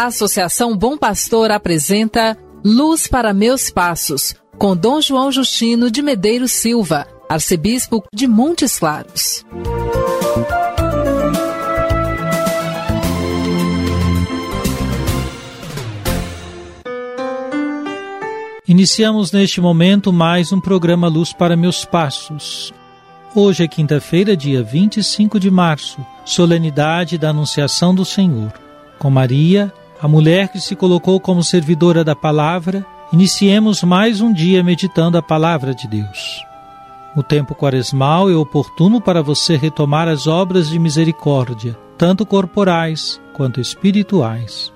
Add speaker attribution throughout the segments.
Speaker 1: A Associação Bom Pastor apresenta Luz para Meus Passos, com Dom João Justino de Medeiros Silva, arcebispo de Montes Claros.
Speaker 2: Iniciamos neste momento mais um programa Luz para Meus Passos. Hoje é quinta-feira, dia 25 de março, solenidade da Anunciação do Senhor. Com Maria, a mulher que se colocou como servidora da palavra, iniciemos mais um dia meditando a palavra de Deus. O tempo quaresmal é oportuno para você retomar as obras de misericórdia, tanto corporais quanto espirituais.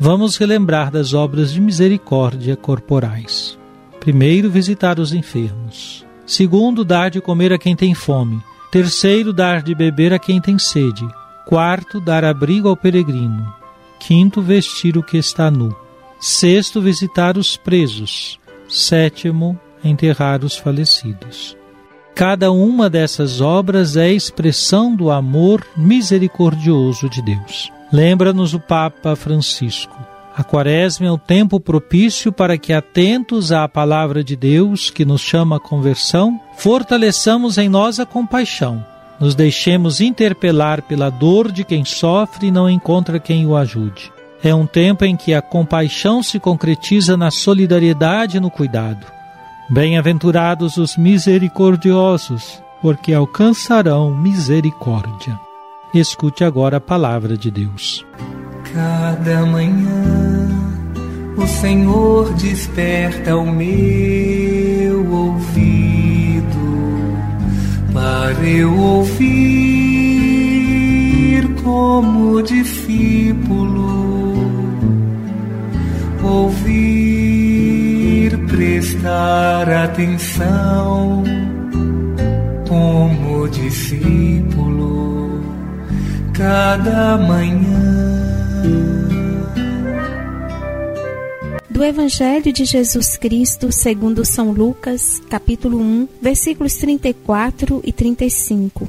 Speaker 2: Vamos relembrar das obras de misericórdia corporais. Primeiro, visitar os enfermos. Segundo, dar de comer a quem tem fome. Terceiro, dar de beber a quem tem sede. Quarto, dar abrigo ao peregrino. Quinto, vestir o que está nu. Sexto, visitar os presos. Sétimo, enterrar os falecidos. Cada uma dessas obras é expressão do amor misericordioso de Deus. Lembra-nos o Papa Francisco. A quaresma é o tempo propício para que, atentos à palavra de Deus que nos chama à conversão, fortaleçamos em nós a compaixão, nos deixemos interpelar pela dor de quem sofre e não encontra quem o ajude. É um tempo em que a compaixão se concretiza na solidariedade e no cuidado. Bem-aventurados os misericordiosos, porque alcançarão misericórdia. Escute agora a palavra de Deus.
Speaker 3: Cada manhã o Senhor desperta o meu eu ouvir como discípulo, ouvir, prestar atenção como discípulo cada manhã.
Speaker 4: Do Evangelho de Jesus Cristo, segundo São Lucas, capítulo 1, versículos 34 e 35.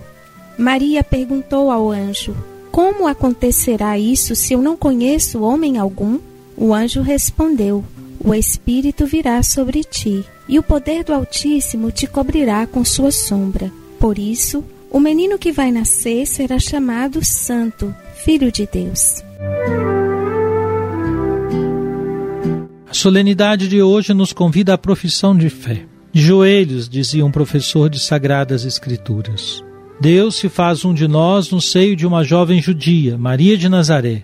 Speaker 4: Maria perguntou ao anjo: Como acontecerá isso se eu não conheço homem algum? O anjo respondeu: O Espírito virá sobre ti, e o poder do Altíssimo te cobrirá com sua sombra. Por isso, o menino que vai nascer será chamado Santo, Filho de Deus.
Speaker 2: Solenidade de hoje nos convida à profissão de fé. De joelhos, dizia um professor de Sagradas Escrituras. Deus se faz um de nós no seio de uma jovem judia, Maria de Nazaré.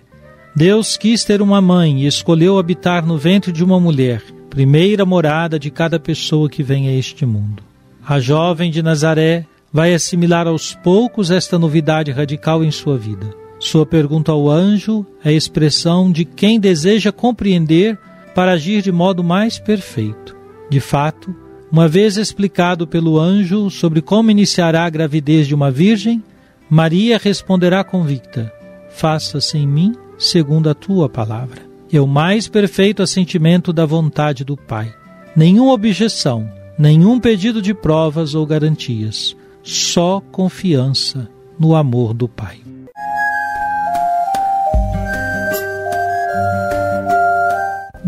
Speaker 2: Deus quis ter uma mãe e escolheu habitar no ventre de uma mulher, primeira morada de cada pessoa que vem a este mundo. A jovem de Nazaré vai assimilar aos poucos esta novidade radical em sua vida. Sua pergunta ao anjo é a expressão de quem deseja compreender para agir de modo mais perfeito. De fato, uma vez explicado pelo anjo sobre como iniciará a gravidez de uma virgem, Maria responderá convicta: Faça-se em mim segundo a tua palavra. É o mais perfeito assentimento da vontade do Pai. Nenhuma objeção, nenhum pedido de provas ou garantias, só confiança no amor do Pai.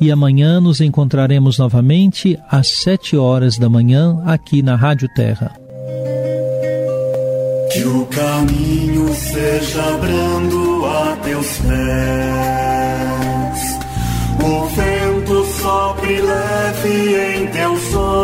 Speaker 2: e amanhã nos encontraremos novamente às sete horas da manhã aqui na Rádio Terra.
Speaker 5: Que o caminho seja brando a teus pés, o vento me leve em teus ombros.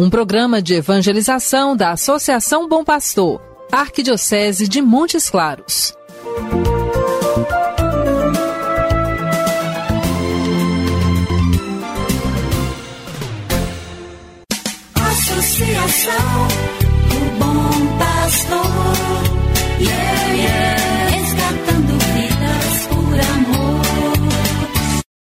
Speaker 1: um programa de evangelização da Associação Bom Pastor, Arquidiocese de Montes Claros.
Speaker 5: Associação do Bom Pastor